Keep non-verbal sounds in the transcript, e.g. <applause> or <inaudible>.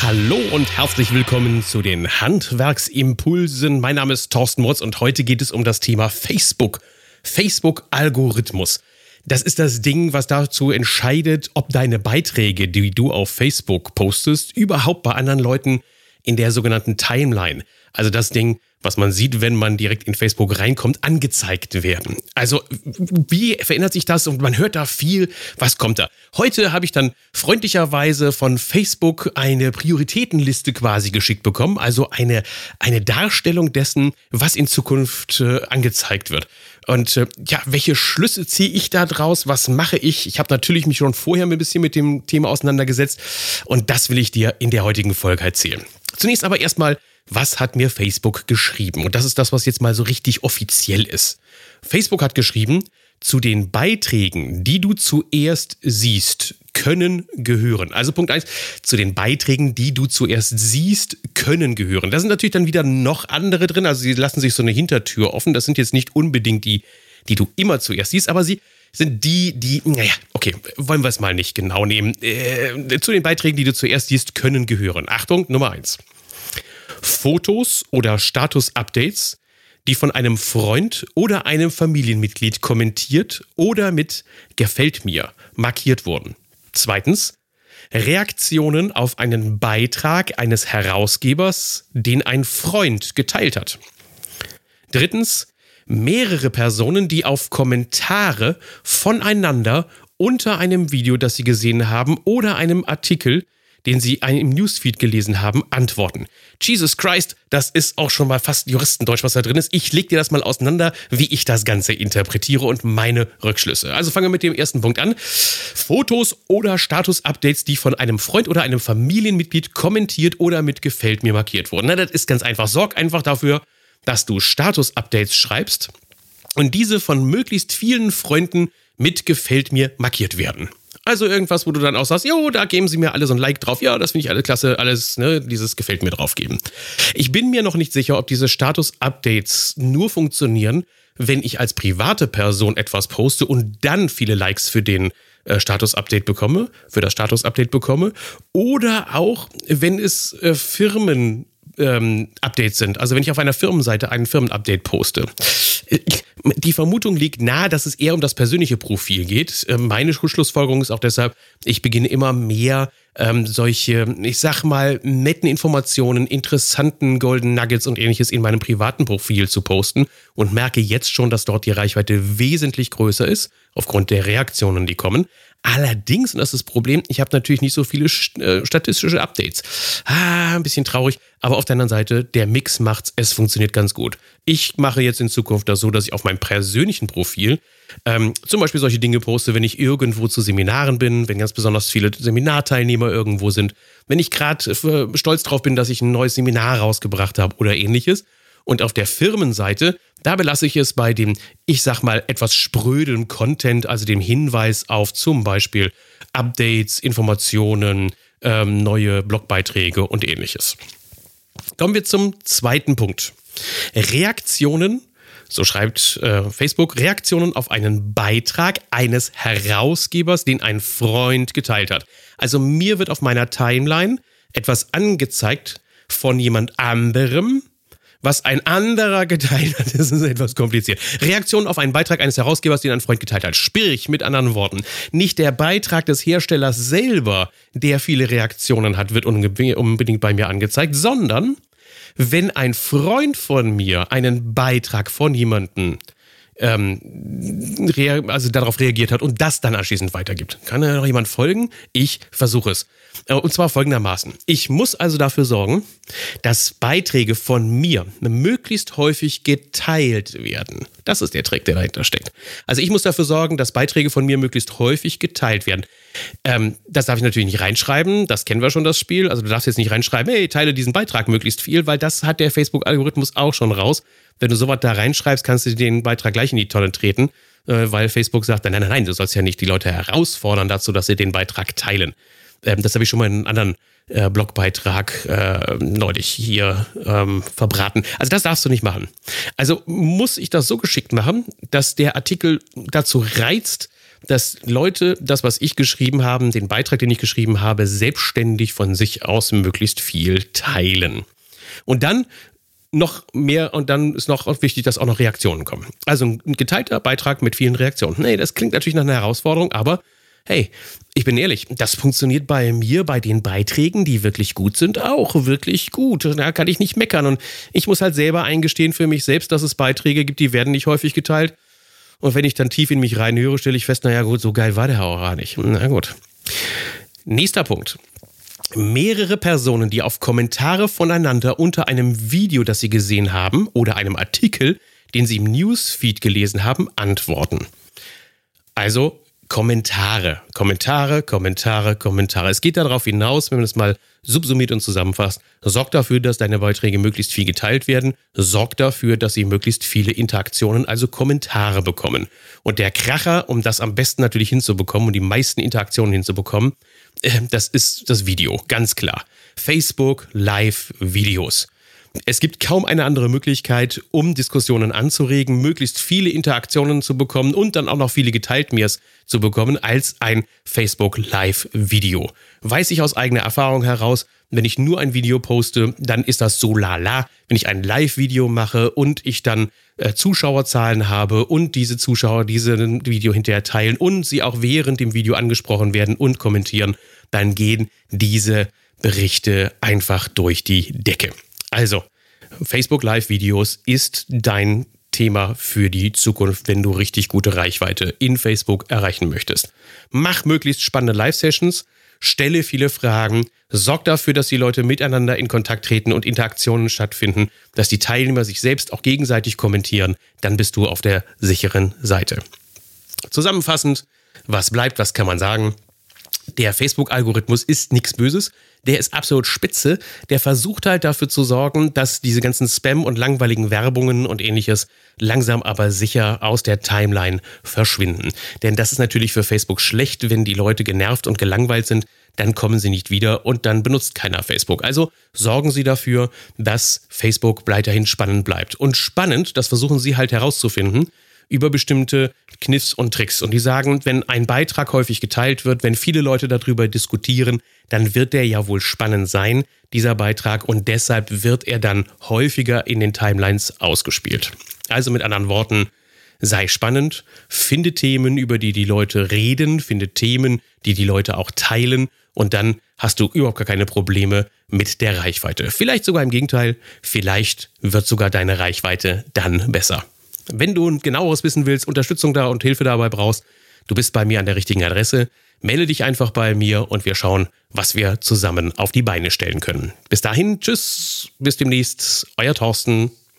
Hallo und herzlich willkommen zu den Handwerksimpulsen. Mein Name ist Thorsten Motz und heute geht es um das Thema Facebook. Facebook-Algorithmus. Das ist das Ding, was dazu entscheidet, ob deine Beiträge, die du auf Facebook postest, überhaupt bei anderen Leuten in der sogenannten Timeline, also das Ding, was man sieht, wenn man direkt in Facebook reinkommt, angezeigt werden. Also wie verändert sich das? Und man hört da viel. Was kommt da? Heute habe ich dann freundlicherweise von Facebook eine Prioritätenliste quasi geschickt bekommen. Also eine, eine Darstellung dessen, was in Zukunft äh, angezeigt wird. Und äh, ja, welche Schlüsse ziehe ich da draus? Was mache ich? Ich habe natürlich mich schon vorher ein bisschen mit dem Thema auseinandergesetzt. Und das will ich dir in der heutigen Folge erzählen. Zunächst aber erstmal was hat mir Facebook geschrieben? Und das ist das, was jetzt mal so richtig offiziell ist. Facebook hat geschrieben, zu den Beiträgen, die du zuerst siehst, können gehören. Also Punkt eins: zu den Beiträgen, die du zuerst siehst, können gehören. Da sind natürlich dann wieder noch andere drin, also sie lassen sich so eine Hintertür offen. Das sind jetzt nicht unbedingt die, die du immer zuerst siehst, aber sie sind die, die, naja, okay, wollen wir es mal nicht genau nehmen. Äh, zu den Beiträgen, die du zuerst siehst, können gehören. Achtung, Nummer eins. Fotos oder Status-Updates, die von einem Freund oder einem Familienmitglied kommentiert oder mit gefällt mir markiert wurden. Zweitens, Reaktionen auf einen Beitrag eines Herausgebers, den ein Freund geteilt hat. Drittens, mehrere Personen, die auf Kommentare voneinander unter einem Video, das sie gesehen haben oder einem Artikel, den Sie im Newsfeed gelesen haben, antworten. Jesus Christ, das ist auch schon mal fast Juristendeutsch, was da drin ist. Ich lege dir das mal auseinander, wie ich das Ganze interpretiere und meine Rückschlüsse. Also fangen wir mit dem ersten Punkt an. Fotos oder Status-Updates, die von einem Freund oder einem Familienmitglied kommentiert oder mit gefällt mir markiert wurden. Na, das ist ganz einfach. Sorg einfach dafür, dass du Status-Updates schreibst und diese von möglichst vielen Freunden mit gefällt mir markiert werden. Also irgendwas, wo du dann auch sagst, jo, da geben sie mir alle so ein Like drauf. Ja, das finde ich alle klasse, alles, ne, dieses gefällt mir drauf geben. Ich bin mir noch nicht sicher, ob diese Status-Updates nur funktionieren, wenn ich als private Person etwas poste und dann viele Likes für den äh, Status-Update bekomme, für das Status-Update bekomme, oder auch, wenn es äh, Firmen ähm, Updates sind. Also wenn ich auf einer Firmenseite ein Firmenupdate poste. Die Vermutung liegt nahe, dass es eher um das persönliche Profil geht. Ähm, meine Schlussfolgerung ist auch deshalb, ich beginne immer mehr ähm, solche, ich sag mal, netten Informationen, interessanten Golden Nuggets und ähnliches in meinem privaten Profil zu posten und merke jetzt schon, dass dort die Reichweite wesentlich größer ist, aufgrund der Reaktionen, die kommen. Allerdings, und das ist das Problem, ich habe natürlich nicht so viele äh, statistische Updates. Ah, ein bisschen traurig, aber auf der anderen Seite, der Mix macht's, es funktioniert ganz gut. Ich mache jetzt in Zukunft das so, dass ich auf meinem persönlichen Profil ähm, zum Beispiel solche Dinge poste, wenn ich irgendwo zu Seminaren bin, wenn ganz besonders viele Seminarteilnehmer irgendwo sind, wenn ich gerade äh, stolz drauf bin, dass ich ein neues Seminar rausgebracht habe oder ähnliches. Und auf der Firmenseite, da belasse ich es bei dem, ich sag mal, etwas spröden Content, also dem Hinweis auf zum Beispiel Updates, Informationen, ähm, neue Blogbeiträge und ähnliches. Kommen wir zum zweiten Punkt. Reaktionen so schreibt äh, Facebook, Reaktionen auf einen Beitrag eines Herausgebers, den ein Freund geteilt hat. Also mir wird auf meiner Timeline etwas angezeigt von jemand anderem, was ein anderer geteilt hat. <laughs> Das ist etwas kompliziert. Reaktion auf einen Beitrag eines Herausgebers, den ein Freund geteilt hat. Sprich, mit anderen Worten, nicht der Beitrag des Herstellers selber, der viele Reaktionen hat, wird unbedingt bei mir angezeigt, sondern wenn ein Freund von mir einen Beitrag von jemandem ähm, also darauf reagiert hat und das dann anschließend weitergibt. Kann da noch jemand folgen? Ich versuche es. Äh, und zwar folgendermaßen. Ich muss also dafür sorgen, dass Beiträge von mir möglichst häufig geteilt werden. Das ist der Trick, der dahinter steckt. Also ich muss dafür sorgen, dass Beiträge von mir möglichst häufig geteilt werden. Ähm, das darf ich natürlich nicht reinschreiben, das kennen wir schon, das Spiel. Also du darfst jetzt nicht reinschreiben, hey, teile diesen Beitrag möglichst viel, weil das hat der Facebook-Algorithmus auch schon raus. Wenn du sowas da reinschreibst, kannst du den Beitrag gleich in die Tonne treten, äh, weil Facebook sagt, nein, nein, nein, du sollst ja nicht die Leute herausfordern dazu, dass sie den Beitrag teilen. Ähm, das habe ich schon mal in einem anderen äh, Blogbeitrag äh, neulich hier ähm, verbraten. Also das darfst du nicht machen. Also muss ich das so geschickt machen, dass der Artikel dazu reizt, dass Leute das, was ich geschrieben habe, den Beitrag, den ich geschrieben habe, selbstständig von sich aus möglichst viel teilen. Und dann noch mehr und dann ist noch wichtig, dass auch noch Reaktionen kommen. Also ein geteilter Beitrag mit vielen Reaktionen. Nee, das klingt natürlich nach einer Herausforderung, aber hey, ich bin ehrlich, das funktioniert bei mir, bei den Beiträgen, die wirklich gut sind, auch wirklich gut. Da kann ich nicht meckern. Und ich muss halt selber eingestehen für mich selbst, dass es Beiträge gibt, die werden nicht häufig geteilt. Und wenn ich dann tief in mich reinhöre, stelle ich fest, naja gut, so geil war der auch nicht. Na gut. Nächster Punkt. Mehrere Personen, die auf Kommentare voneinander unter einem Video, das sie gesehen haben, oder einem Artikel, den sie im Newsfeed gelesen haben, antworten. Also Kommentare, Kommentare, Kommentare, Kommentare. Es geht darauf hinaus, wenn man es mal subsumiert und zusammenfasst, sorgt dafür, dass deine Beiträge möglichst viel geteilt werden, sorgt dafür, dass sie möglichst viele Interaktionen, also Kommentare bekommen. Und der Kracher, um das am besten natürlich hinzubekommen und die meisten Interaktionen hinzubekommen, äh, das ist das Video, ganz klar. Facebook Live-Videos. Es gibt kaum eine andere Möglichkeit, um Diskussionen anzuregen, möglichst viele Interaktionen zu bekommen und dann auch noch viele geteilt Mirs zu bekommen, als ein Facebook Live-Video. Weiß ich aus eigener Erfahrung heraus, wenn ich nur ein Video poste, dann ist das so lala. Wenn ich ein Live-Video mache und ich dann äh, Zuschauerzahlen habe und diese Zuschauer dieses Video hinterher teilen und sie auch während dem Video angesprochen werden und kommentieren, dann gehen diese Berichte einfach durch die Decke. Also, Facebook Live-Videos ist dein Thema für die Zukunft, wenn du richtig gute Reichweite in Facebook erreichen möchtest. Mach möglichst spannende Live-Sessions, stelle viele Fragen, sorg dafür, dass die Leute miteinander in Kontakt treten und Interaktionen stattfinden, dass die Teilnehmer sich selbst auch gegenseitig kommentieren, dann bist du auf der sicheren Seite. Zusammenfassend, was bleibt, was kann man sagen? Der Facebook-Algorithmus ist nichts Böses der ist absolut spitze. Der versucht halt dafür zu sorgen, dass diese ganzen Spam- und langweiligen Werbungen und ähnliches langsam aber sicher aus der Timeline verschwinden. Denn das ist natürlich für Facebook schlecht, wenn die Leute genervt und gelangweilt sind, dann kommen sie nicht wieder und dann benutzt keiner Facebook. Also sorgen Sie dafür, dass Facebook weiterhin spannend bleibt. Und spannend, das versuchen Sie halt herauszufinden, über bestimmte Kniffs und Tricks. Und die sagen, wenn ein Beitrag häufig geteilt wird, wenn viele Leute darüber diskutieren, dann wird der ja wohl spannend sein, dieser Beitrag, und deshalb wird er dann häufiger in den Timelines ausgespielt. Also mit anderen Worten, sei spannend, finde Themen, über die die Leute reden, finde Themen, die die Leute auch teilen und dann hast du überhaupt gar keine Probleme mit der Reichweite. Vielleicht sogar im Gegenteil, vielleicht wird sogar deine Reichweite dann besser. Wenn du genaueres wissen willst, Unterstützung da und Hilfe dabei brauchst, du bist bei mir an der richtigen Adresse. Melde dich einfach bei mir und wir schauen, was wir zusammen auf die Beine stellen können. Bis dahin, tschüss, bis demnächst, euer Thorsten.